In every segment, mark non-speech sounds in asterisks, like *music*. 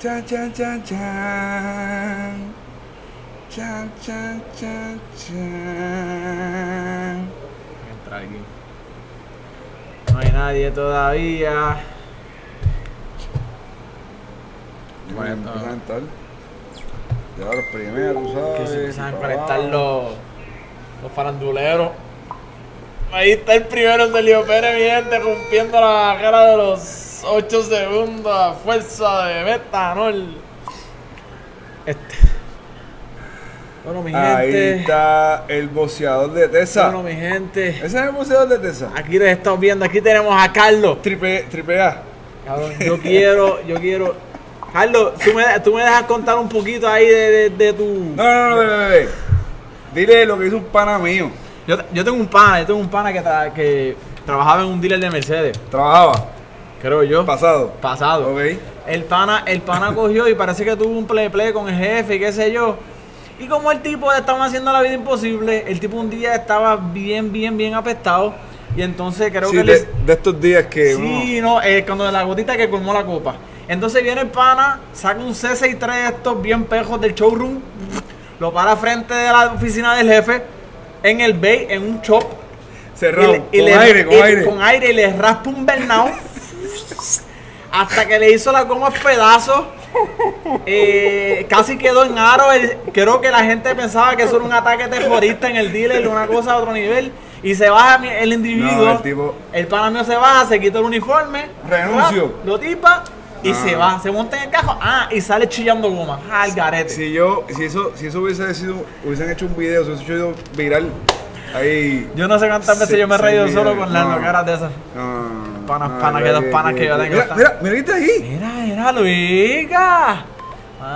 Chan, chan, chan, chan. Chan, chan, chan, chan. Entra aquí. No hay nadie todavía. Bueno, empiezan a entrar. Ya los primeros, sabes. que se empiezan a conectar los, los faranduleros. Ahí está el primero de Leo Pérez, mi gente, rompiendo la cara de los 8 segundos a fuerza de metanol. Este. Bueno, mi Ahí gente. está el boceador de Tesa. Bueno, mi gente. ¿Ese es el boceador de Tesa? Aquí les estamos viendo, aquí tenemos a Carlos. Triple, triple A. Cabrón, yo quiero, yo quiero. Carlos, ¿tú me, tú me dejas contar un poquito ahí de, de, de tu. No, no, no, ve, ve, ve. Dile lo que hizo un pana mío. Yo, yo tengo un pana, yo tengo un pana que, tra- que trabajaba en un dealer de Mercedes, Trabajaba. Creo yo. Pasado. Pasado. Ok. El pana, el pana *laughs* cogió y parece que tuvo un play play con el jefe y qué sé yo. Y como el tipo le estaban haciendo la vida imposible, el tipo un día estaba bien, bien, bien apestado. Y entonces creo Sí, que de, de estos días que Sí, no, eh, cuando de la gotita que colmó la copa. Entonces viene el pana, saca un C63 de estos bien pejos del showroom, lo para frente de la oficina del jefe, en el bay, en un shop. cerrado, y le- y con le- aire, con y- aire. Con aire y le raspa un bernao. Hasta que le hizo la goma pedazos. Eh, casi quedó en aro. creo que la gente pensaba que eso era un ataque terrorista en el dealer, una cosa a otro nivel. Y se baja el individuo. No, el tipo- el pana mío se baja, se quita el uniforme. Renuncio. Lo tipa y Ah. se va. Se monta en el carro. Ah, y sale chillando goma. El garete. Si yo, si eso, si eso hubiese sido, hubiesen hecho un video, si hubiese hecho viral, ahí. Yo no sé cuántas veces yo me he reído solo con las no. loqueras de esas. No, Panas, panas, ya, que ya, panas que yo tengo Mira, están- mira, mira, ¿viste ahí? Mira, mira, Luiga.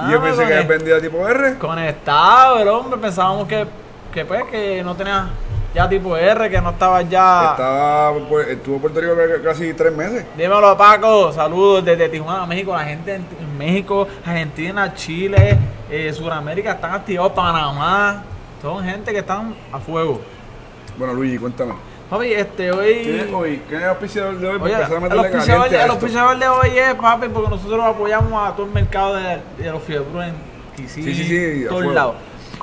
Y yo pensé que había vendido a tipo R. Conectado el hombre, pensábamos que, que pues que no tenía ya tipo R, que no estaba ya. Estaba, por- estuvo en Puerto Rico casi tres meses. Dímelo Paco, saludos desde Tijuana, México, la gente en en México, Argentina, Chile, eh, Sudamérica están activados, Panamá, son gente que están a fuego. Bueno, Luigi, cuéntame. Papi, este ¿Quién es hoy. ¿Quién es el auspiciador de hoy? Oye, a el meterle auspiciador caliente de, el auspiciador de hoy es, papi, porque nosotros apoyamos a todo el mercado de, de los fiebros en Kissimmee, Sí, sí, sí, todos lados.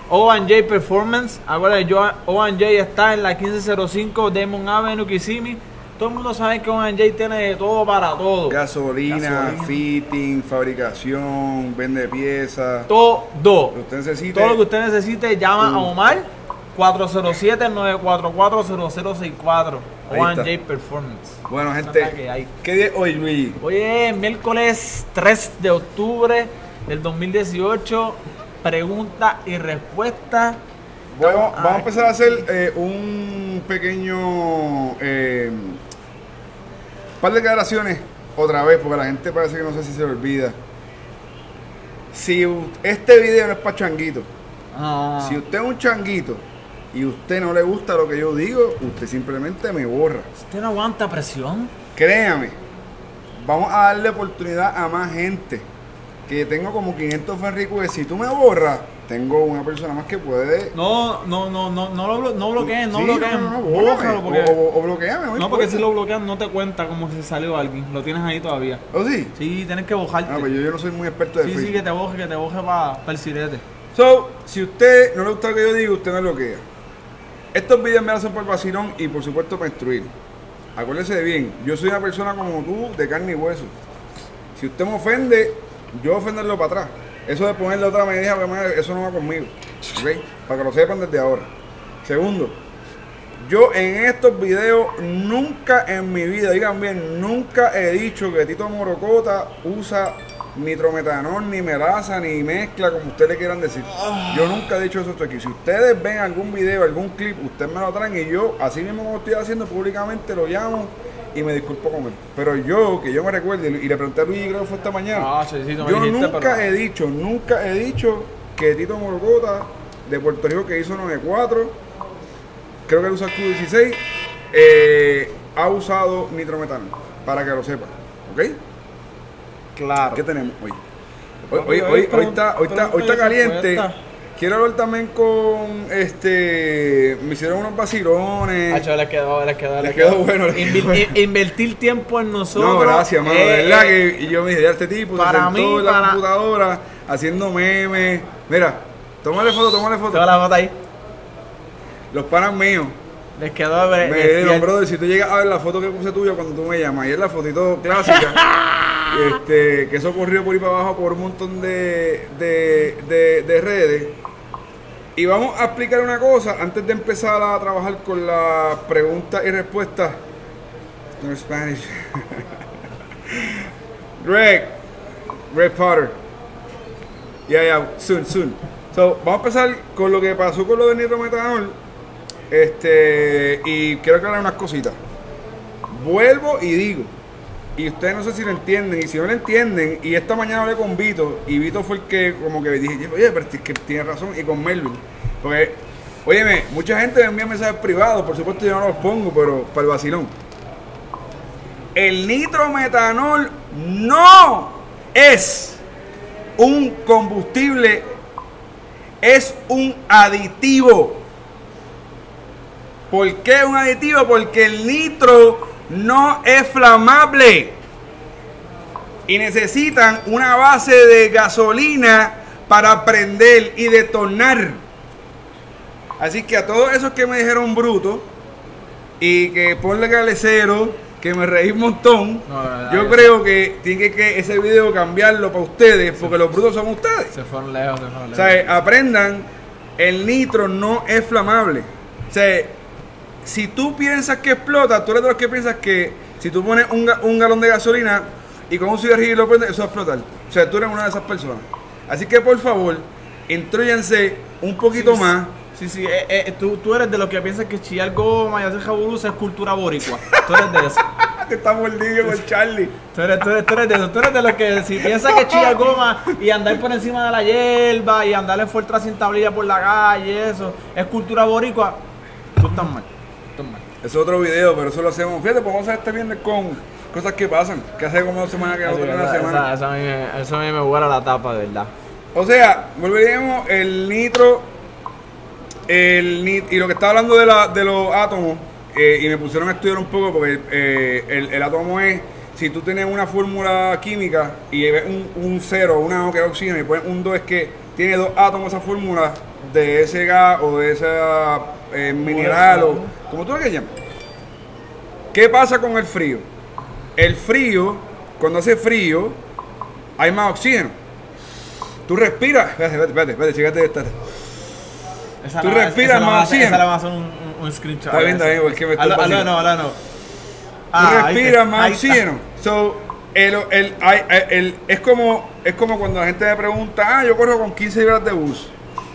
O&J Performance, ahora yo O&J está en la 1505 Demon Avenue, Kissimmee. Todo el mundo sabe que O&J tiene de todo para todo. Gasolina, Gasolina. fitting, fabricación, vende piezas. Todo. Lo que usted necesite. Todo lo que usted necesite, llama a. Omar 407-944-0064. Ahí O&J está. Performance. Bueno, gente. ¿qué día es hoy, Luigi? Hoy es miércoles 3 de octubre del 2018. Pregunta y respuesta. Bueno, vamos a empezar a hacer eh, un pequeño eh, par de declaraciones otra vez, porque la gente parece que no sé si se olvida. Si este video no es para changuito, Ah. si usted es un changuito y usted no le gusta lo que yo digo, usted simplemente me borra. ¿Usted no aguanta presión? Créame, vamos a darle oportunidad a más gente. Que tengo como 500 ferricues. Si tú me borras, tengo una persona más que puede No, no, no, no, no lo no bloqueen, no Sí, bloqueen. no, no, no, bórrame, porque, o, o- o bloqueame, no, porque si lo bloquean no te cuenta como si salió alguien. Lo tienes ahí todavía. ¿Oh, sí? Sí, tienes que bojarte. Ah, pues yo, yo no soy muy experto de sí, sí, Facebook. que te boje, que te boje para el sirete. So, si usted no le gusta lo que yo digo, usted me bloquea. Estos videos me hacen por vacilón y por supuesto para instruir. Acuérdese de bien, yo soy una persona como tú, de carne y hueso. Si usted me ofende, yo ofenderlo para atrás. Eso de ponerle otra medida, eso no va conmigo. ¿Ok? Para que lo sepan desde ahora. Segundo, yo en estos videos nunca en mi vida, digan bien, nunca he dicho que Tito Morocota usa nitrometanol, ni melaza, ni mezcla, como ustedes le quieran decir. Yo nunca he dicho eso aquí. Si ustedes ven algún video, algún clip, ustedes me lo traen y yo, así mismo como estoy haciendo públicamente, lo llamo y me disculpo con él. Pero yo, que yo me recuerde, y le pregunté a Luis, creo que fue esta mañana. Ah, sí, sí, yo dijiste, nunca pero- he dicho, nunca he dicho que Tito Morocota de Puerto Rico que hizo 94, creo que él usa el Q16, eh, ha usado nitrometano, para que lo sepan. ¿Ok? Claro. ¿Qué tenemos hoy? Hoy, hoy, hoy hoy, está, hoy está, hoy está caliente. quiero hablar también con este. Me hicieron unos vacilones. Hacho, les quedó, les quedó, Les quedó bueno, les Invi- quedó bueno. in- Invertir tiempo en nosotros. No, gracias, mano. de eh, verdad eh, que y yo me dije, este tipo se para sentó mí, en la para- computadora haciendo memes. Mira, tómale foto, tómale foto. Tengo la foto ahí. Los panas míos. Les quedó. Me dijeron, brother, si tú llegas a ver la foto que puse tuya cuando tú me llamas, y es la fotito clásica, *laughs* este, que eso corrió por ahí para abajo por un montón de, de, de, de redes. Y vamos a explicar una cosa antes de empezar a trabajar con las preguntas y respuestas. No Spanish. *laughs* Greg, Greg Potter. Yeah, yeah, soon, soon. So, vamos a empezar con lo que pasó con lo del nitrometanol. Este, y quiero aclarar unas cositas. Vuelvo y digo, y ustedes no sé si lo entienden, y si no lo entienden, y esta mañana hablé con Vito, y Vito fue el que como que dije, oye, pero es que tiene razón, y con Melvin. Porque, óyeme, mucha gente me envía mensajes privados, por supuesto yo no los pongo, pero para el vacilón. El nitrometanol no es un combustible, es un aditivo. ¿Por qué un aditivo? Porque el nitro no es flamable. Y necesitan una base de gasolina para prender y detonar. Así que a todos esos que me dijeron bruto y que ponle calecero, que me reí un montón, No, la verdad, yo creo que tiene que, ese video cambiarlo para ustedes, porque los brutos son ustedes. Se fueron lejos, se fueron O lejos. sea, eh, aprendan, el nitro no es flamable. O sea, si tú piensas que explota, tú eres de los que piensas que si tú pones un, ga- un galón de gasolina y con un cigarrillo lo prendes, eso va a explotar. O sea, tú eres una de esas personas. Así que por favor, instruyanse un poquito Sí, más. Sí, sí, eh, eh, tú, tú eres de los que piensas que chillar goma y hacer jabulus es cultura boricua. Tú eres de eso. *laughs* Te está mordido con Charlie. Tú eres, tú, eres, tú eres de eso. Tú eres de los que si piensas que chillar goma y andar por encima de la hierba y andar en Fortra sin tablilla por la calle, eso es cultura boricua. Tú estás mal. Es otro video, pero eso lo hacemos. Fíjate, pues vamos a hacer este viernes con cosas que pasan. Que hace como dos semanas que la esa- semana. esa- eso a mí me- Eso a mí me huele la tapa, de verdad. O sea, volveríamos el nitro, el nit- y lo que estaba hablando de, la, de los átomos, eh, y me pusieron a estudiar un poco porque eh, el, el átomo es, si tú tienes una fórmula química y ves un, un cero, una O que es oxígeno, y pones un 2 es que tiene dos átomos esa fórmula de ese gas o de ese eh, mineral o como tú lo quieras llamar. ¿Qué pasa con el frío? El frío, cuando hace frío, hay más oxígeno. Tú respiras. Espérate, espérate, espérate, chécate esta. Esa Tú la- respiras esa la más vamos a hacer- oxígeno. Esa la a hacer un, un, un screenshot. Está bien, está bien, porque me estoy vacilando. no, habla no. Tú Ah, ahí respiras te- más oxígeno. So, el, el- hay- el- es, como, es como cuando la gente me pregunta, ah, yo corro con 15 libras de bus.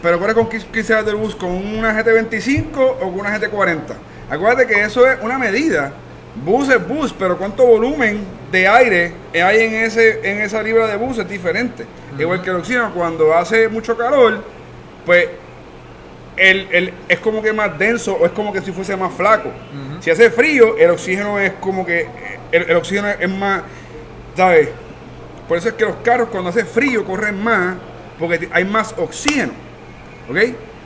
Pero corres con 15 libras de bus con una GT25 o con una GT40. Acuérdate que eso es una medida. Bus es bus, pero cuánto volumen de aire hay en, ese, en esa libra de bus es diferente. Igual que el oxígeno, cuando hace mucho calor, pues el, el- es como que más denso o es como que si fuese más flaco. Si hace frío, el oxígeno es como que el, el oxígeno es más, ¿sabes? Por eso es que los carros cuando hace frío corren más porque hay más oxígeno. ¿Ok?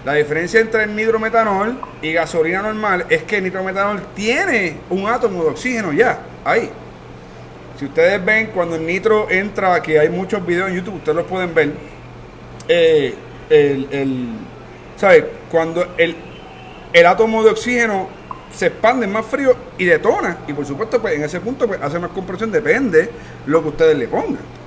La diferencia entre el nitrometanol y gasolina normal es que el nitrometanol tiene un átomo de oxígeno ya, ahí. Si ustedes ven cuando el nitro entra, que hay muchos videos en YouTube, ustedes los pueden ver. eh, el, el-. Cuando el, el átomo de oxígeno se expande más frío y detona. Y por supuesto, pues en ese punto pues, hace más compresión, depende lo que ustedes le pongan.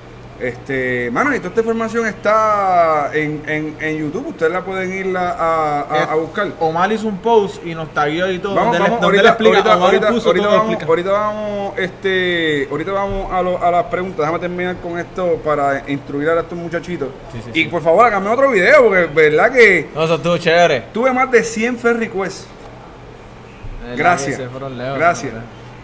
Este, mano, y toda esta información está en, en, en YouTube, ustedes la pueden ir a, a- a- buscar. Omar hizo un post y nos tagueó y todo. Vamos, vamos, ahorita, explica, ahorita, Omar ahorita, puso ahorita todo, vamos, explica. ahorita vamos, este, ahorita vamos a, lo- a las preguntas. Déjame terminar con esto para instruir a estos muchachitos. Sí, sí, y sí. por favor, hágame otro video, porque verdad que No, eso estuvo chévere. tuve más de 100 fair requests. Gracias. Gracias.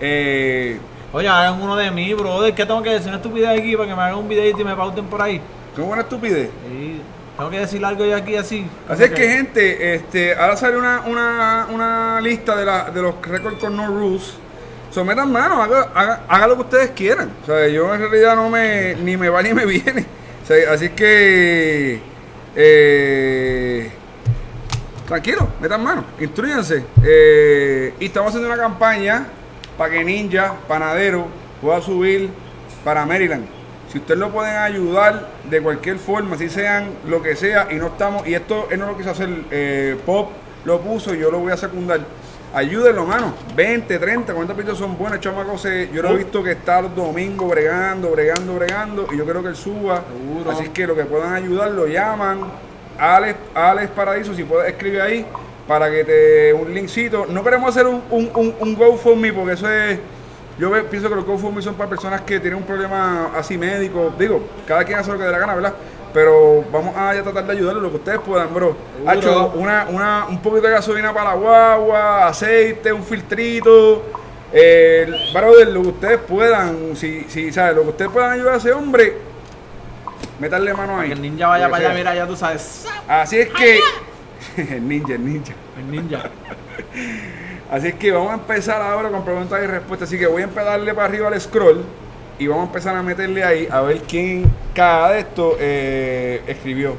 Eh, Oye, hagan uno de mí, brother. ¿Qué tengo que decir? Una estupidez aquí para que me hagan un videito y me pauten por ahí. qué buena estupidez. Y tengo que decir algo yo aquí así. Así es que, gente, este, ahora sale una, una, una lista de, la, de los récords con no rules. Sometan mano, haga, haga, haga lo que ustedes quieran. O sea, yo en realidad no me, ni me va ni me *laughs* viene. O sea, así que Eh, tranquilo, metan mano, instruyanse. Eh, y estamos haciendo una campaña para que Ninja, Panadero, pueda subir para Maryland. Si ustedes lo pueden ayudar de cualquier forma, si sean lo que sea, y no estamos, y esto él no lo quiso hacer, eh, Pop lo puso y yo lo voy a secundar. Ayúdenlo, mano. 20, 30, 40 pitos son buenos, chamacos. Yo lo he visto que está los domingos bregando, bregando, bregando, y yo creo que él suba. Seguro. Así es que lo que puedan ayudar, lo llaman. Alex, Alex Paradiso, si puedes escribir ahí para que te un linkcito. No queremos hacer un, un, un, un GoFundMe porque eso es. Yo pienso que los GoFundMe son para personas que tienen un problema así médico. Digo, cada quien hace lo que dé la gana, ¿verdad? Pero vamos a ya tratar de ayudarlo lo que ustedes puedan, bro. Una, una, un poquito de gasolina para la guagua, aceite, un filtrito. Eh, brother, lo que ustedes puedan, si, si, ¿sabes? Lo que ustedes puedan ayudar a ese hombre, meterle mano ahí. Que el ninja vaya para allá, mira, ya tú sabes. Así es que. El *laughs* ninja, el ninja. El ninja. Así es que vamos a empezar ahora con preguntas y respuestas. Así que voy a empezarle para arriba al scroll y vamos a empezar a meterle ahí a ver quién cada de esto eh, escribió.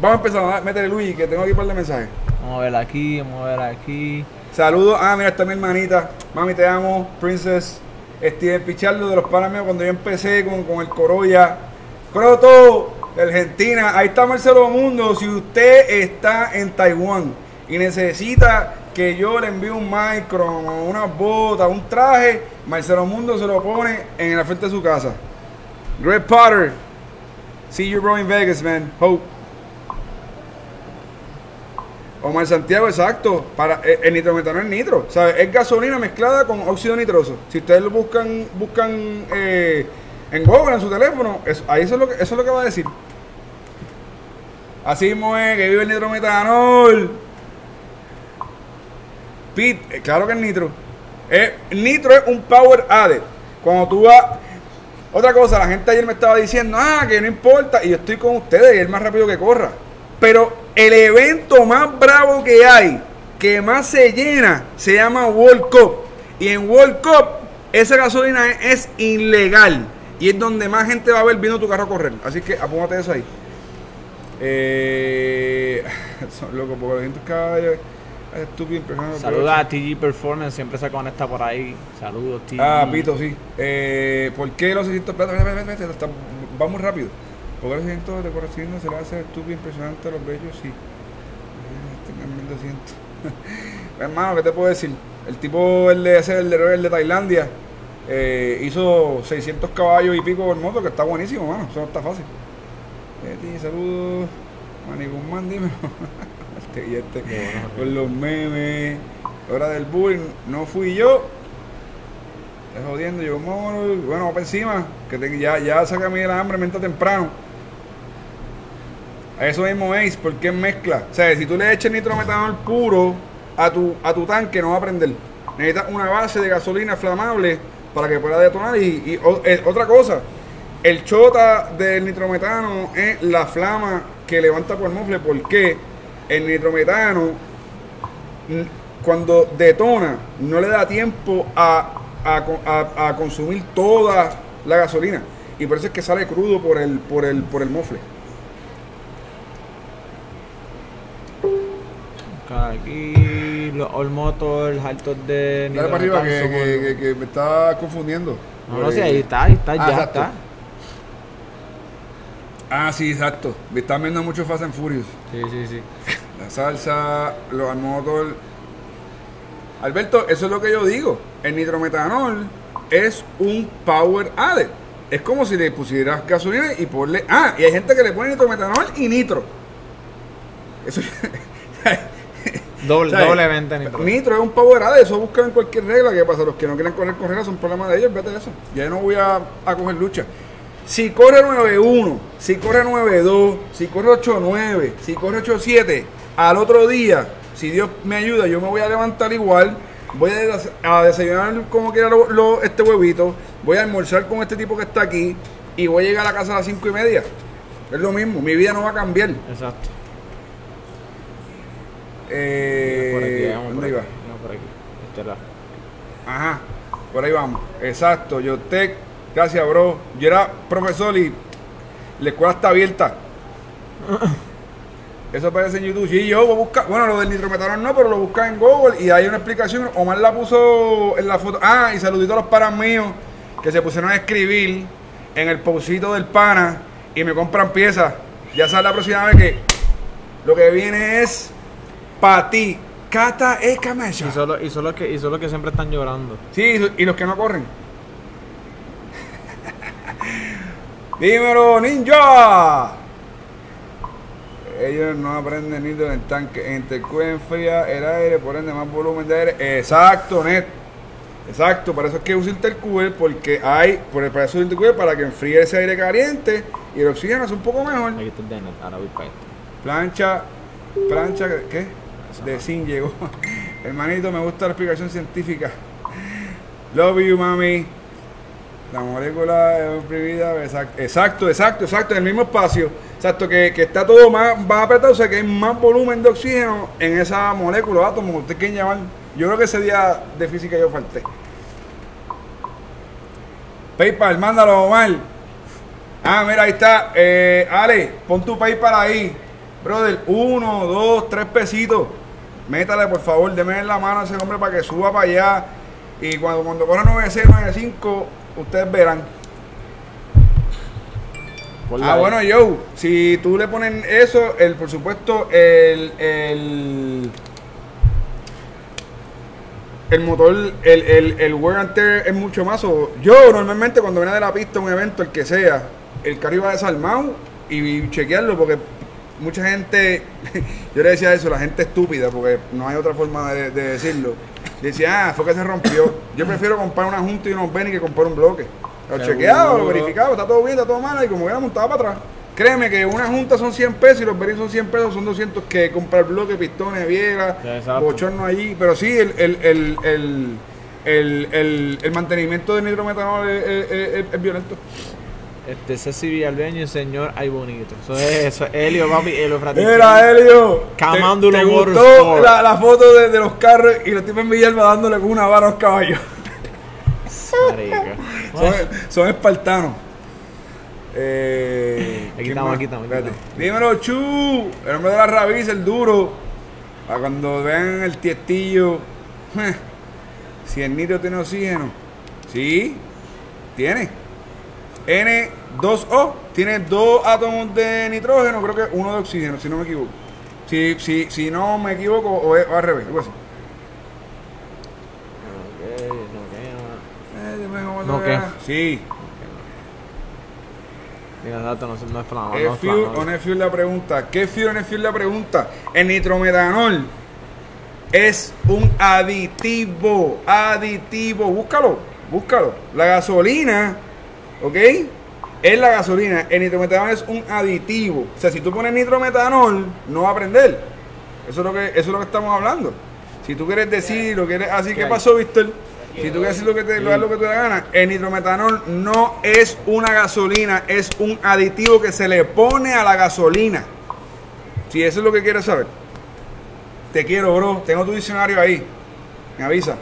Vamos a empezar a meterle Luigi, que tengo aquí un par de mensajes. Vamos a ver aquí, vamos a ver aquí. Saludos. Ah, mira, está mi hermanita. Mami, te amo. Princess. Steven Pichardo de los panas míos cuando yo empecé con, con el Corolla. Croto, Argentina. Ahí está Marcelo Mundo. Si usted está en Taiwán y necesita que yo le envíe un micro, unas botas, un traje, Marcelo Mundo se lo pone en la frente de su casa. Greg Potter. See you bro in Vegas, man. Hope. Omar Santiago, exacto. Para, eh, el nitrometanol es nitro. ¿sabes? Es gasolina mezclada con óxido nitroso. Si ustedes lo buscan, buscan eh, en Google, en su teléfono, eso, ahí eso es, lo que, eso es lo que va a decir. Así mismo es, que vive el nitrometanol. Pit, eh, claro que es nitro. Eh, nitro es un power added. Cuando tú vas. Otra cosa, la gente ayer me estaba diciendo, ah, que no importa, y yo estoy con ustedes, y es más rápido que corra. Pero el evento más bravo que hay, que más se llena, se llama World Cup. Y en World Cup, esa gasolina es ilegal. Y es donde más gente va a ver viendo tu carro a correr. Así que apúntate eso ahí. Eh, *laughs* son locos, porque 200 caballos. Es estúpido, impresionante. Saluda a TG Performance, siempre se conecta por ahí. Saludos, TG. Ah, Pito, sí. Eh, ¿Por qué los 600 espérate, espérate, espérate, espérate, está- va muy rápido? ¿Por qué los 600 de correspondiendo se le hace estúpido, impresionante a los bellos? Sí. Tengan 1200. *laughs* Hermano, ¿qué te puedo decir? El tipo, el de ese, el de, el de Tailandia, eh, hizo 600 caballos y pico por moto, que está buenísimo, mano. Eso no está fácil. Saludos. Manny Guzmán, dime. *laughs* este y este. Con los memes. Hora del bullying. No fui yo. Estás jodiendo, yo mono. Bueno, para encima. Que te- ya, ya saca a mí el hambre, mientras temprano. A eso mismo es, porque es mezcla. O sea, si tú le echas nitrometanol puro a tu, a tu tanque, no va a prender. Necesitas una base de gasolina flamable para que pueda detonar. Y, eh, otra cosa, el chota del nitrometano es la flama que levanta por el mofle, porque el nitrometano cuando detona no le da tiempo a, a a- a consumir toda la gasolina. Y por eso es que sale crudo por el por el por el mofle. Aquí, los All Motors, altos de dale para arriba que, que- que- que me está confundiendo No, no sé, ahí está, ahí está, Ah, ya exacto. está. ah sí exacto me están viendo mucho Fast and Furious Sí, sí, sí. la salsa los motor Alberto eso es lo que yo digo el nitrometanol es un power added es como si le pusieras gasolina y ponle ah y hay gente que le pone nitrometanol y nitro eso *laughs* *laughs* Doble, ¿Sabes? doblemente nitro. Nitro es un power added, eso buscan en cualquier regla. ¿Qué pasa? Los que no quieren correr con reglas son problemas de ellos, vete de eso. Ya no voy a, a coger lucha. Si corre 9-1, si corre 9-2, si corre 8-9, si corre 8-7, al otro día, si Dios me ayuda, yo me voy a levantar igual, voy a, des- a desayunar como quiera lo- lo- este huevito, voy a almorzar con este tipo que está aquí y voy a llegar a la casa a las 5 y media. Es lo mismo, mi vida no va a cambiar. Exacto. Eh, por aquí, por ¿Dónde aquí. iba? No, por aquí. Este lado. Ajá, por ahí vamos. Exacto, yo te. Gracias, bro. Yo era profesor y la escuela está abierta. *laughs* Eso aparece en YouTube. Sí, yo voy a buscar. Bueno, lo del nitrometanol no, pero lo busca en Google y hay una explicación. Omar la puso en la foto. Ah, y saludito a los panas míos que se pusieron a escribir en el posito del pana y me compran piezas. Ya sabes la próxima vez que lo que viene es para ti. Cata e Camacho. Y solo, y solo que, y solo que siempre están llorando. Sí, y los que no corren. *laughs* Dímelo, ninja. Ellos no aprenden ni en el tanque. Intercoolen fría el aire, por ende más volumen de aire. Exacto, net. Exacto, para eso es que usa intercooler, porque hay, por el para eso intercooler para que enfríe ese aire caliente y el oxígeno es un poco mejor. Aquí está el de ahora voy para esto. Plancha, plancha, ¿qué? De zinc llegó. *laughs* Hermanito, me gusta la explicación científica. Love you, mami. La molécula es imprimida, exacto, exacto, exacto, exacto, en el mismo espacio. Exacto, que, que está todo más, más apretado, o sea que hay más volumen de oxígeno en esa molécula, átomo, usted quieren llamar. Yo creo que ese día de física yo falté. PayPal, mándalo, Omar. Ah, mira, ahí está. Eh, Ale, pon tu PayPal ahí. Brother, uno, dos, tres pesitos. Métale, por favor, deme en la mano a ese hombre para que suba para allá. Y cuando, cuando corra 96, 95, ustedes verán. Ah, ahí. bueno, yo, si tú le pones eso, el, por supuesto, el, el, el motor, el, el, el wear and tear es mucho más. o- yo normalmente cuando viene de la pista un evento, el que sea, el carro iba desarmado y, chequearlo porque mucha gente, *laughs* yo le decía eso, la gente estúpida, porque no hay otra forma de, de decirlo. Decía, ah, fue que se rompió. Yo prefiero comprar una junta y unos benis que comprar un bloque. Lo Seguro. chequeado, lo verificado, está todo bien, está todo mal, y como era montado para atrás. Créeme que una junta son 100 pesos y los benis son 100 pesos, son 200 que comprar bloque, pistones, vieras, bochorno allí. Pero sí, el, el, el, el, el, el- el mantenimiento del nitrometanol es, es- es- es violento. Este Ceci Villalbeño y señor Ay Bonito. Eso es, eso es Helio, papi, Helio. Mira, Helio. ¿Te, te gustó la, la foto de, de los carros y los tipos en Villalba dándole con una vara a los caballos? *laughs* Son, son espartanos. Eh, Aquí ¿quién estamos, aquí estamos, aquí Espérate. estamos. Dímelo, Chu. El hombre de la rabiza, el duro. Para cuando vean el tiestillo. *laughs* Si el nitro tiene oxígeno. Sí, tiene. N2O tiene dos átomos de nitrógeno, creo que uno de oxígeno, si no me equivoco. Si, si, si no me equivoco, o, es- o al revés. algo así. Ok, no, Eh, vea. Sí. Mira, dato, no, es- no es flama. ¿Es No fuel o no es fuel la pregunta? ¿Qué fuel o no es fuel la pregunta? El nitrometanol es un aditivo. Aditivo. Búscalo. Búscalo. La gasolina, ¿ok? Es la gasolina. El nitrometanol es un aditivo. O sea, si tú pones nitrometanol, no va a prender. Eso es lo que, eso es lo que estamos hablando. Si tú quieres decir lo quieres así, ¿qué hay? pasó, Víctor? Si tú quieres decir lo que te, lo, lo que te da gana, el nitrometanol no es una gasolina, es un aditivo que se le pone a la gasolina. Si eso es lo que quieres saber. Te quiero, bro. Tengo tu diccionario ahí. Me avisa.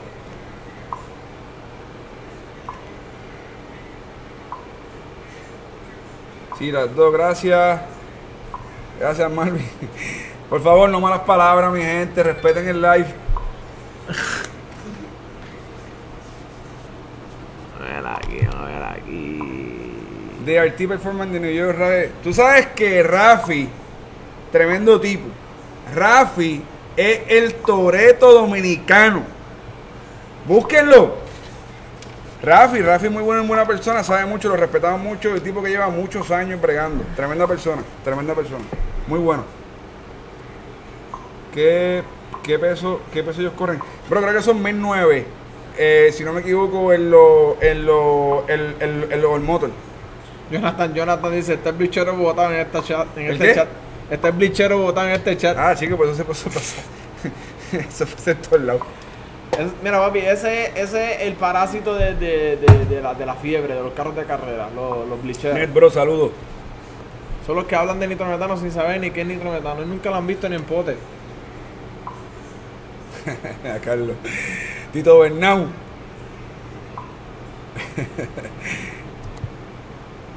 Sí, las dos, gracias. Gracias, Marvin. Por favor, no malas palabras, mi gente. Respeten el live. A ver aquí, a ver aquí. de RT Performance de New York. Rafi. Tú sabes que Rafi, tremendo tipo. Rafi es el Toreto dominicano. Búsquenlo. Rafi, Rafi es muy buena, buena persona, sabe mucho, lo respetamos mucho, el tipo que lleva muchos años bregando. Tremenda persona, tremenda persona. Muy bueno. ¿Qué, qué peso, qué peso ellos corren? Pero creo que son 1009. Eh, si no me equivoco, en lo, en lo, el, el, el, el motor. Jonathan, Jonathan dice, está el blichero botado en este chat. En ¿El este qué? chat. Está el blichero botado en este chat. Ah, chico, pues eso se pasar. *laughs* eso fue en todos lados. Es- mira, papi, ese, ese es el parásito de, de, de, de la, de la fiebre, de los carros de carrera, los, los blicheros. Net, bro, saludos. Son los que hablan de nitrometano sin saber ni qué es nitrometano. Y nunca lo han visto ni en pote. *laughs* A Carlos. Tito Bernau. *laughs*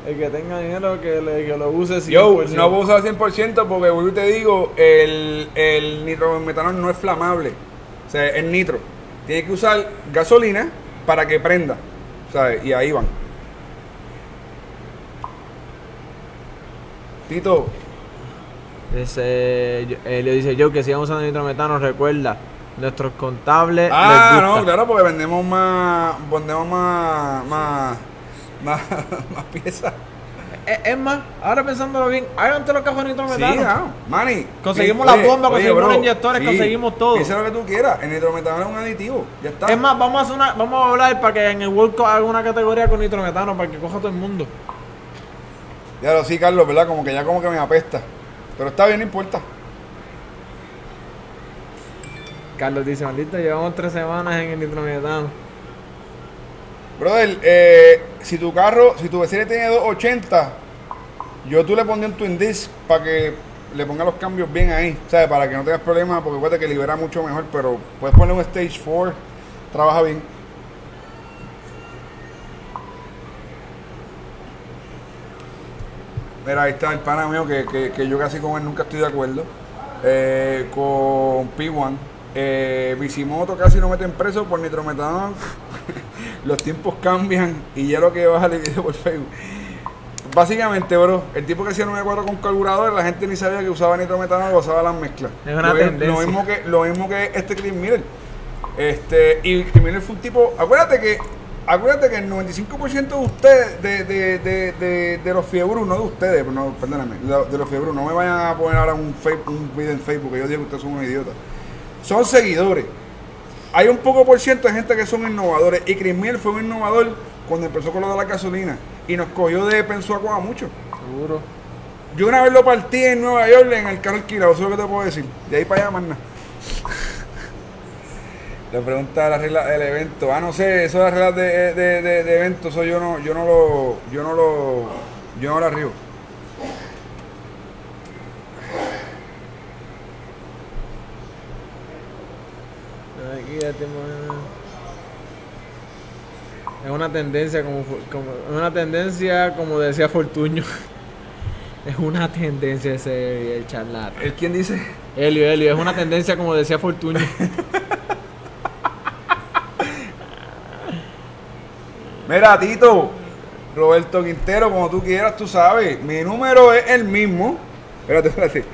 El que tenga dinero que, le- que lo use 100%. Yo no puedo usar al 100% porque, vuelvo y te digo, el, el nitrometanol no es flamable. O sea, es nitro. Tiene que usar gasolina para que prenda. ¿Sabes? Y ahí van. Tito, Dice, yo- Elio dice yo que sigan usando nitrometano, recuerda, nuestros contables Ah, les no, claro, porque vendemos más, vendemos más, más, *laughs* más, más piezas. Es, es más, ahora pensándolo bien, háganse los cajos de Sí, nitrometano. claro. Manny. Conseguimos oye, las bombas, oye, conseguimos bro, los inyectores, conseguimos todo. Piensa lo que tú quieras. El nitrometanol es un aditivo. Ya está. Es más, vamos a, hacer una, vamos a hablar para que en el World Cup haga una categoría con nitrometano para que coja todo el mundo. Ya lo sí, Carlos, ¿verdad? Como que ya como que me apesta. Pero está bien, no importa. Carlos dice, maldito, llevamos tres semanas en el nitrometano. Brother, eh, si tu carro, si tu vecino tiene 280, yo tú le pondré un Twin Disc para que le ponga los cambios bien ahí. ¿Sabes? Para que no tengas problemas, porque puede que libera mucho mejor, pero puedes poner un Stage 4, trabaja bien. Mira, ahí está el pana mío que, que, que yo casi con él nunca estoy de acuerdo. Eh, con P1. Eh, Bicimoto casi lo meten preso por nitrometanol. Los tiempos cambian y ya lo que baja el video por Facebook. Básicamente, bro, el tipo que hacía 94 con carburador, la gente ni sabía que usaba nitrometanol o usaba las mezclas. Es una lo, tendencia. lo mismo que lo mismo que este Chris Miller. Este, y Chris Miller fue un tipo, acuérdate que acuérdate que el 95% de ustedes de, de, de, de, de los fiebros, no de ustedes, no, perdóname, de, los fiebros, no me vayan a poner ahora un video en Facebook que yo digo que ustedes son unos idiotas. Son seguidores. Hay un poco por ciento de gente que son innovadores. Y Chris Miller fue un innovador cuando empezó con lo de la gasolina. Y nos cogió de Pensuaco a mucho. Seguro. Yo una vez lo partí en Nueva York en el carro alquilado, eso es lo que te puedo decir. De ahí para allá más nada. *laughs* Le pregunta la regla del evento. Ah, no sé, eso de las reglas de, de, de, de evento, eso yo no, yo no lo, yo no lo, yo no lo arribo. Aquí ya Es una tendencia como, como es una tendencia como decía Fortuño. *laughs* Es una tendencia ese el charlatán. ¿El quién dice? Helio, Helio, es una tendencia como decía Fortuño. *laughs* Mira, Tito, Roberto Quintero, como tú quieras, tú sabes, mi número es el mismo. Espérate, espérate.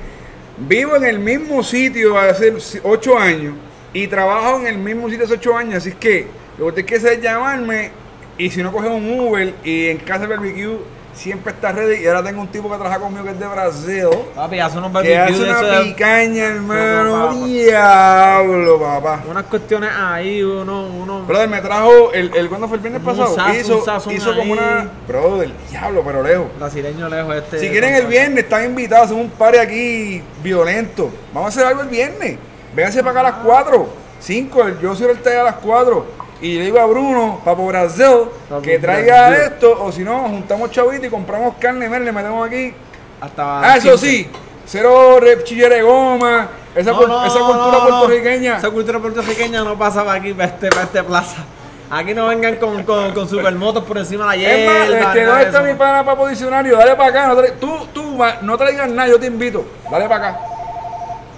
Vivo en el mismo sitio hace 8 años y trabajo en el mismo sitio hace 8 años, así que lo que usted quiere hacer es llamarme y si no coge un Uber y en casa de barbecue siempre está ready y ahora tengo un tipo que trabaja conmigo que es de Brasil. Papi, hace unos Que barbecues hace de una de- picaña, hermano. papá. Diablo, papá. unas cuestiones ahí, uno, uno. Brother, me trajo el, el ¿cuándo fue el viernes pasado? sazón, hizo hizo como una. Brother, diablo, pero lejos. brasileño lejos este. Si quieren el viernes, están invitados, hacemos un party aquí violento. Vamos a hacer algo el viernes. Vénganse para acá a las 4, 5, yo soy el taller a las 4. Y le digo a Bruno, Papo Brasil, que traiga Brasil. esto, o si no, juntamos chavito y compramos carne, le metemos aquí. Hasta Ah, eso sí, cero re- chillera de goma, esa, No, cul- no, esa no, cultura no, puertorriqueña. Esa cultura puertorriqueña no pasa para aquí, para este, para este plaza. Aquí no vengan con, con, con supermotos por encima de la Es más, hierba. este, ¿dónde de está mi pana Papo Diccionario? Dale para acá, no tú, tú no traigas nada, yo te invito. Dale para acá.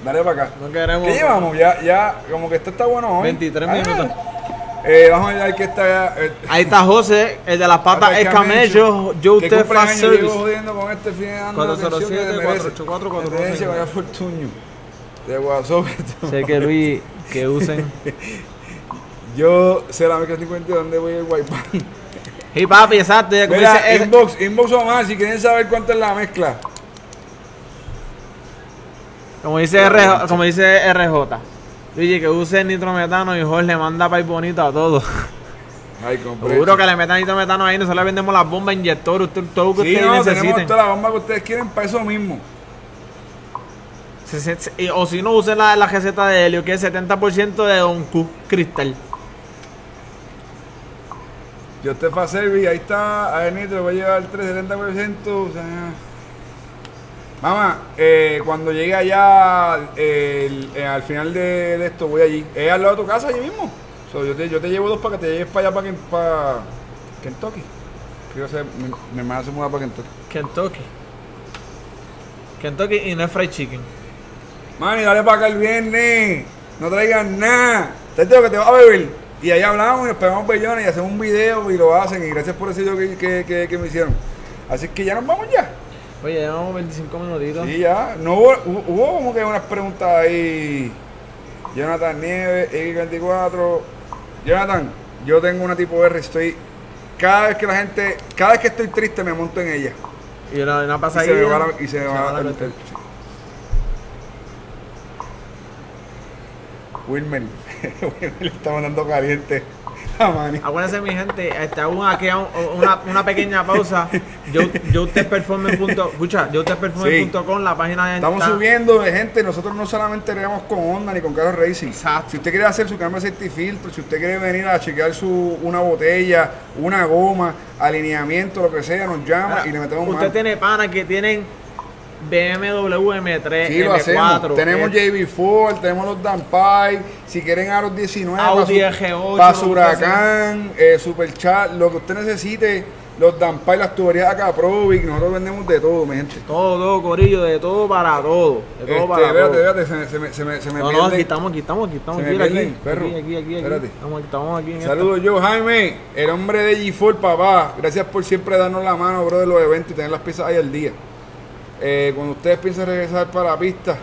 Dale para acá. No queremos. ¿Qué llevamos? Ya, ya, como que esto está bueno hoy. 23 Ah, minutos. Eh, vamos a ver que está. eh, Ahí está José, el de las patas José escamello. Yo usted fast años, llevo service. jodiendo con este fin de año. 407, 484, 405. vaya Fortuño. De WhatsApp. *laughs* Sé que Luis, que usen. *laughs* Yo sé la mezcla 50 dónde voy el wipe. Y papi, exacto. Mira, inbox, inbox o más si quieren saber cuánto es la mezcla. Como dice, RJ, como dice RJ. Luigi, que use nitrometano y Jorge le manda pay bonito a todos. Ay. Seguro que le metan nitrometano ahí, nosotros le vendemos las bombas inyector, usted, todo lo que Sí, ustedes no, tenemos necesiten. toda la bomba que ustedes quieren para eso mismo. Se- se- se- y- o si no, usen la, la receta de Helio, que es 70% de Don Q Cristal. Yo te fa service, ahí está, a ver, Nitro, voy a llevar el 370%. O sea, Mamá, eh, cuando llegue allá, eh, el- eh, al final de, de esto, voy allí. Es al lado de tu casa, allí mismo. So, yo, te, yo te llevo dos para que te lleves para allá, para, Ken- para Kentucky. quiero hacer, mi, mi hermana se muda para Kentucky. Kentucky. Kentucky y no es fried chicken. Mani, dale para acá el viernes. No traigan nada. Te digo que te vas a beber. Y ahí hablamos y nos pegamos bellones y hacemos un video y lo hacen. Y gracias por ese video que, que, que, que me hicieron. Así que ya nos vamos ya. Oye, llevamos 25 minutitos. Sí, ya. No hubo, hubo, como que unas preguntas ahí. Jonathan Nieves, X24. Jonathan, yo tengo una tipo R. Estoy. Cada vez que la gente. Cada vez que estoy triste me monto en ella. Y una, una Y pasadilla. se me va la, y se va la Wilmer. *laughs* Wilmer le está mandando caliente. Acuérdense, mi gente, aún aquí a una, una pequeña pausa. Yo, yo escucha, yo la página de Estamos está- subiendo de gente, nosotros no solamente regamos con Honda ni con carros racing. Exacto. Si usted quiere hacer su cambio de aceite y filtro, si usted quiere venir a chequear su, una botella, una goma, alineamiento, lo que sea, nos llama y le metemos Usted mano. tiene panas que tienen BMW M3, Sí, lo hacemos. M4. Tenemos eh, JB4, tenemos los Dampai, si quieren a los 19, Audi para su, RG8, para su huracán, eh, Superchat, lo que usted necesite, los Dampai, las tuberías acá, Provic, nosotros vendemos de todo, mi gente. Todo, todo, corillo, de todo para todo. De todo Este, para espérate, todo. espérate, se me, se me, se me, se me No, no, aquí estamos, aquí estamos, aquí estamos, Se aquí, me aquí, pierden, perro. aquí, aquí, aquí, aquí. Espérate. Estamos, estamos aquí en esta. Saludos yo, Jaime, el hombre de G4, papá. Gracias por siempre darnos la mano, bro, de los eventos y tener las piezas ahí al día. Eh, cuando ustedes piensan regresar para la pista,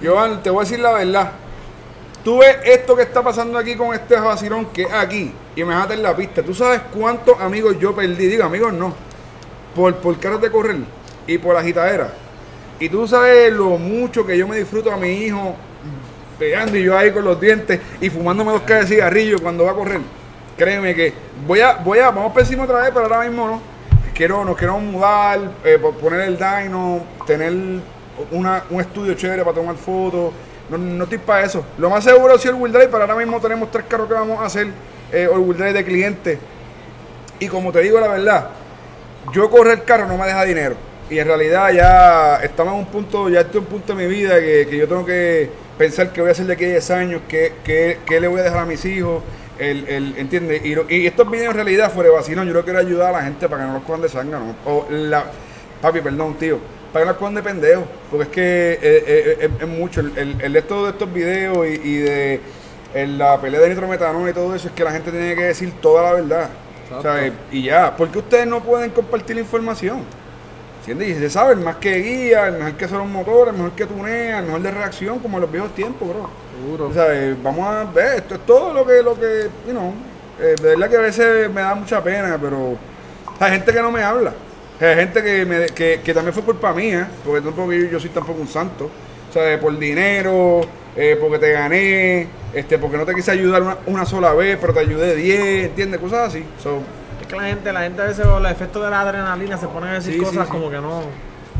Joan, te voy a decir la verdad. Tú ves esto que está pasando aquí con este vacilón que es aquí y me dejaste en la pista. ¿Tú sabes cuántos amigos yo perdí? Digo, amigos no. Por, por carros de correr y por agitadera. Y tú sabes lo mucho que yo me disfruto a mi hijo pegando y yo ahí con los dientes y fumándome dos cajas de cigarrillo cuando va a correr. Créeme que voy a, voy a, vamos por otra vez, pero ahora mismo no. Quiero, nos queremos mudar, eh, po- poner el dyno, tener una, un estudio chévere para tomar fotos. No, no estoy para eso. Lo más seguro es el wheel drive, pero ahora mismo tenemos tres carros que vamos a hacer, eh, el wheel drive de cliente. Y como te digo la verdad, yo correr carro no me deja dinero. Y en realidad ya estamos en un punto, ya estoy en un punto de mi vida que, que yo tengo que pensar qué voy a hacer de aquí a 10 años, qué, qué, qué le voy a dejar a mis hijos, el, el, ¿entiendes? Y, lo- y estos videos en realidad fuera de vacilón, yo lo quiero ayudar a la gente para que no los cojan de sangre, ¿no? O la, papi, perdón, tío, para que no los cojan de pendejo, porque es que eh, eh, eh, es, mucho, el, el, el de estos, de estos videos y, y de la pelea de nitrometanol y todo eso es que la gente tiene que decir toda la verdad. O sea, y ya, porque ustedes no pueden compartir la información. ¿Entiendes? Y se sabe, el más que guía, el mejor que hace los motores, el mejor que tunea, el mejor de reacción, como en los viejos tiempos, bro. Seguro. O sea, eh, vamos a ver, esto es todo lo que, lo que, you know, eh, de verdad que a veces me da mucha pena, pero hay gente que no me habla. Hay gente que, me, que, que también fue culpa mía, porque tampoco yo, yo soy tampoco un santo. O sea, por dinero, eh, porque te gané, este, porque no te quise ayudar una, una sola vez, pero te ayudé 10, ¿entiendes? Cosas así. So, que la gente, la gente a veces con los efectos de la adrenalina se ponen a decir Sí, cosas sí. como que no.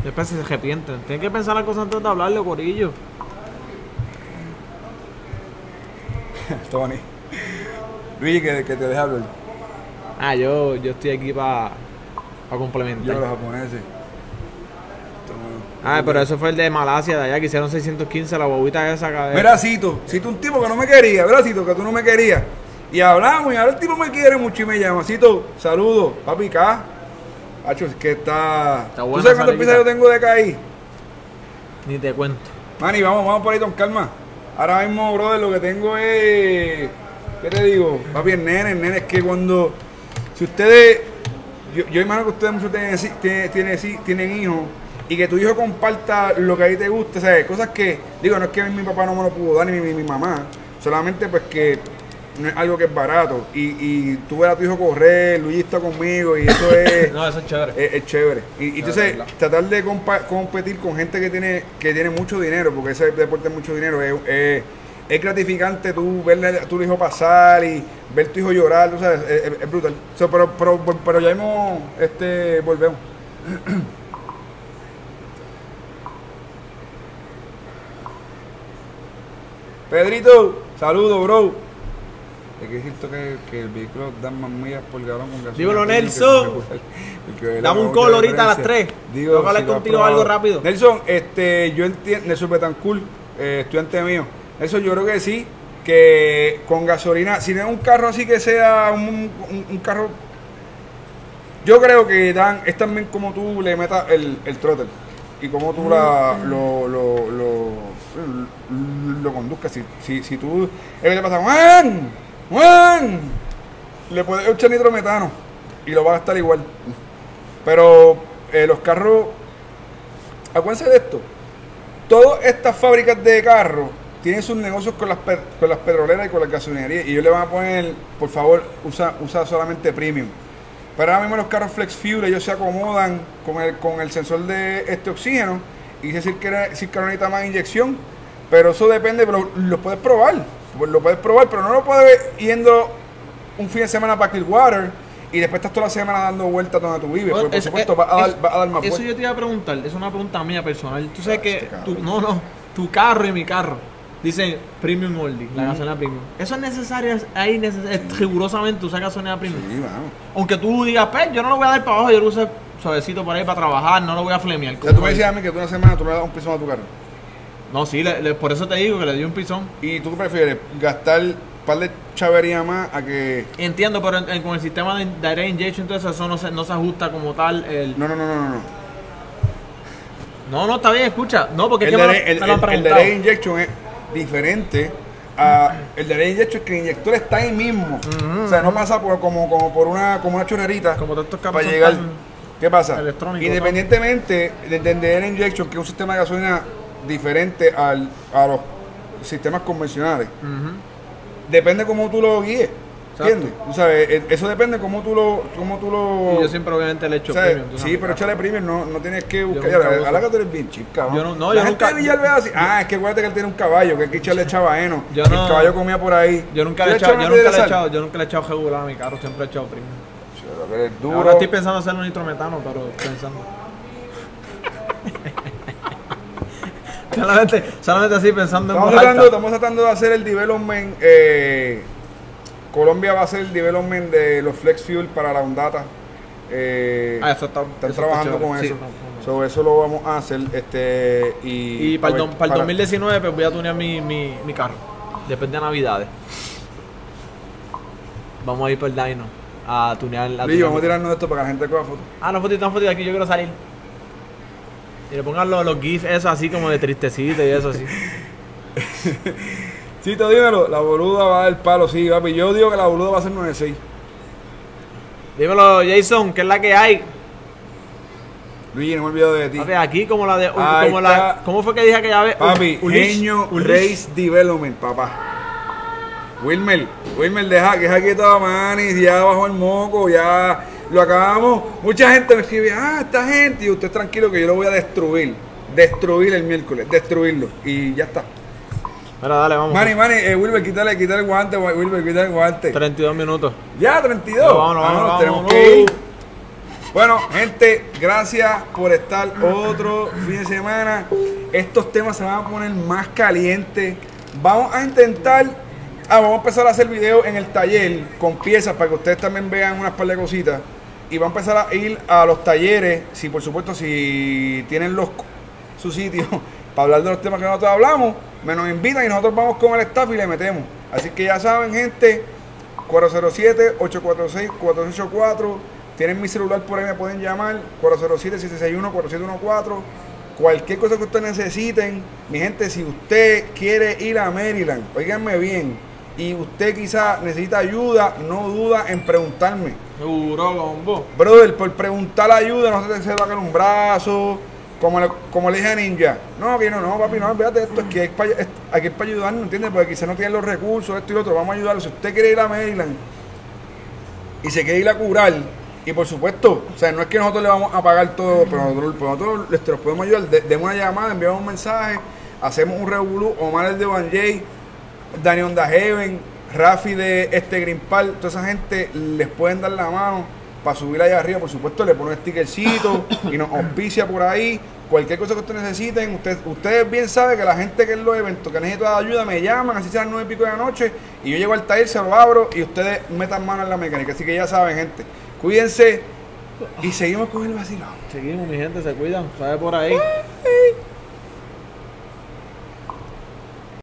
Después se arrepienten. Tienen que pensar las cosas antes de hablarle, corillo. *laughs* Tony. Luigi, que, que te deja hablar. Ah, yo, yo estoy aquí para complementar. Yo, los japoneses. Ah, pero eso fue el de Malasia, de allá, que hicieron 615, la bobita esa cadera. Mira, Cito, Cito un tipo que no me quería, ¿verdad, Cito? Que tú no me querías. Y hablamos y ahora el tipo me quiere mucho y me llama. Cito, saludos, papi K. Hacho, es que está. Está ¿Tú buena sabes cuántos esa episodios tengo de acá ahí? Ni te cuento. Manny, vamos, vamos por ahí con calma. Ahora mismo, brother, lo que tengo es. ¿Qué te digo? Papi, el nene, el nene es que cuando. Si ustedes. Yo, yo imagino que ustedes muchos tienen, tienen, tienen, tienen hijos y que tu hijo comparta lo que a ti te gusta, ¿sabes? Cosas que. Digo, no es que mi papá no me lo pudo dar ni mi, mi mamá, solamente pues que no es algo que es barato. Y, y tú ves a tu hijo correr, Luis está conmigo y eso *laughs* es. No, eso es chévere. Es, es chévere. Y, y entonces, verdad. tratar de competir con gente que tiene que tiene mucho dinero, porque ese deporte es mucho dinero, es, es- es gratificante tú verle a tu hijo pasar y ver tu hijo llorar, tú sabes, es, brutal. Pero, pero, pero ya hemos, este, volvemos. *clears throat* Pedrito, saludos, bro. Es que es cierto que, que el vehículo da más millas por galón con gasolina. Dímelo, Nelson. Dame un call ahorita a las diferencia. 3. Digo, Tengo que hablar si contigo algo rápido. Nelson, este, yo entiendo, Nelson Betancourt, eh, estudiante mío. Nelson, yo creo que sí, que con gasolina, si no es un carro así que sea un, un- un carro Yo creo que Dan es también como tú le metas el, el throttle y como tú la, lo, lo, lo, lo conduzcas. Si, si, si tú es que le pasa, ¡Juan! ¡Juan! Le puedes echar nitrometano y lo va a gastar igual. Pero eh, los carros, acuérdense de esto, todas estas fábricas de carros tienen sus negocios con las, con las petroleras y con las gasolinerías y ellos le van a poner, por favor, usa, usa solamente premium. Pero ahora mismo los carros Flex Fuel, ellos se acomodan con el, con el sensor de este oxígeno y si que necesita más inyección. Pero eso depende, pero lo puedes probar. Pues Lo puedes probar, pero no lo puedes yendo un fin de semana para Clearwater y después estás toda la semana dando vueltas donde tú vives. Porque por Es- supuesto es- va a dar, va a dar más Eso yo te iba a preguntar, es una pregunta mía personal. Tú sabes Ah, que este tu, no, no, tu carro y mi carro dicen premium only, la gasolina premium. Eso es necesario, ahí neces es rigurosamente usar gasolina premium. Sí, vamos. Aunque tú digas, pues yo no lo voy a dar para abajo, yo lo uso suavecito para ir para trabajar, no lo voy a flemear. O sea, tú me decías a mí que tú una semana tú le das un pisón a tu carro. No, sí, le- le- por eso te digo que le di un pisón. ¿Y tú qué prefieres? ¿Gastar un par de chavería más a que.? Entiendo, pero en- en- con el sistema de direct injection, entonces eso no se, no se ajusta como tal. El... No, no, no, no, no. no. No, no, está bien, escucha. No, porque El es que me de, el, me lo han el- el preguntado. direct injection es diferente a el direct injection es que el inyector está ahí mismo. o sea, no pasa por, como, como por una como una chorrerita Como carros para llegar. tan ¿Qué pasa? Independientemente del del direct injection, que es un sistema de gasolina diferente al, a los sistemas convencionales, Ujú. depende cómo tú lo guíes. ¿Entiendes? O sea, e- eso depende cómo tú lo, cómo tú lo Y yo siempre obviamente le echo o sea, premium. sí, sabes. pero échale premium, no, no tienes que buscar. uso- ahora que tú eres bien chip, cabrón. Yo no- no, la yo gente nunca- de Villalba así. Ah, es que acuérdate que él tiene un caballo, que hay que echarle chavaeno. Yo y no- el caballo comía por ahí. Yo nunca ¿Tú le he echado, yo nunca le he echado, yo nunca le he echado regular a mi carro, siempre he echado premium. Pero que eres duro. Ahora estoy pensando hacerlo nitrometano, pero pensando. Solamente, solamente así pensando en Estamos voz tratando, estamos tratando de hacer el development. Eh, Colombia va a hacer el development de los Flex Fuel para la Ondata. Eh, Ah, eso está, están eso trabajando con Sí, eso. no, no, no. So, eso lo vamos a hacer. Este, y Y para el, para el 2019 pues voy a tunear mi, mi, mi carro. Depende de Navidades. Vamos a ir por el Dino a tunear Lillo, vamos a tirarnos de esto para que la gente coja fotos. Ah, no fotito, una fotito aquí, yo quiero salir. Y le pongan los, los gifs esos así como de tristecita y eso así. *laughs* Chito, dímelo, la boluda va a dar palo, sí, papi. Yo digo que la boluda va a ser 9-6. Dímelo, Jason, ¿qué es la que hay? Luigi, no me olvido de ti. Papi, aquí como la de. Ahí como la. ¿Cómo fue que dije aquella vez? Papi, Genio. Race Development, papá. Wilmer, Wilmer, deja que es aquí toda manis, ya bajó el moco, ya lo acabamos. Mucha gente me escribe, ah, esta gente, y usted tranquilo que yo lo voy a destruir. Destruir el miércoles, destruirlo. Y ya está. Mira, dale, vamos. Manny, Manny, eh, Wilmer, quítale, quítale el guante, Wilmer, quítale el guante. 32 minutos. Ya, 32. Ya, vámonos, Ah, no, vámonos, tenemos vámonos. que ir. Bueno, gente, gracias por estar otro fin de semana. Estos temas se van a poner más calientes. Vamos a intentar. Ah, vamos a empezar a hacer videos en el taller con piezas para que ustedes también vean unas par de cositas. Y va a empezar a ir a los talleres, si por supuesto, si tienen los su sitio *laughs* para hablar de los temas que nosotros hablamos, me nos invitan y nosotros vamos con el staff y le metemos. Así que ya saben, gente, 407-846-484. Tienen mi celular por ahí, me pueden llamar. 407-761-4714. Cualquier cosa que ustedes necesiten. Mi gente, si usted quiere ir a Maryland, oíganme bien. Y usted quizá necesita ayuda, no duda en preguntarme. Seguro, bombo. Brother, por preguntar ayuda, no se te va a un brazo. Como le, como le dije a Ninja. No, que no, no, papi, no, fíjate esto, es que hay para aquí es para ayudarnos, ¿entiendes? Porque quizás no tienen los recursos, esto y lo otro, vamos a ayudarlo. Si usted quiere ir a Maryland y se quiere ir a curar, y por supuesto, o sea, no es que nosotros le vamos a pagar todo, pero nosotros, pero nosotros les- los podemos ayudar. De- demos una llamada, enviamos un mensaje, hacemos un revolú, Omar el de Van Jay, Dani Onda Heaven, Rafi de este Green Park, toda esa gente les pueden dar la mano para subir allá arriba, por supuesto, le ponen stickercito *coughs* y nos auspicia por ahí. Cualquier cosa que ustedes necesiten, usted- ustedes bien saben que la gente que en los eventos que necesita ayuda me llaman, así sean nueve y pico de la noche, y yo llego al taller, se lo abro y ustedes metan mano en la mecánica. Así que ya saben, gente, cuídense y seguimos con el vacilón. Seguimos, mi gente, se cuidan. Sabe por ahí.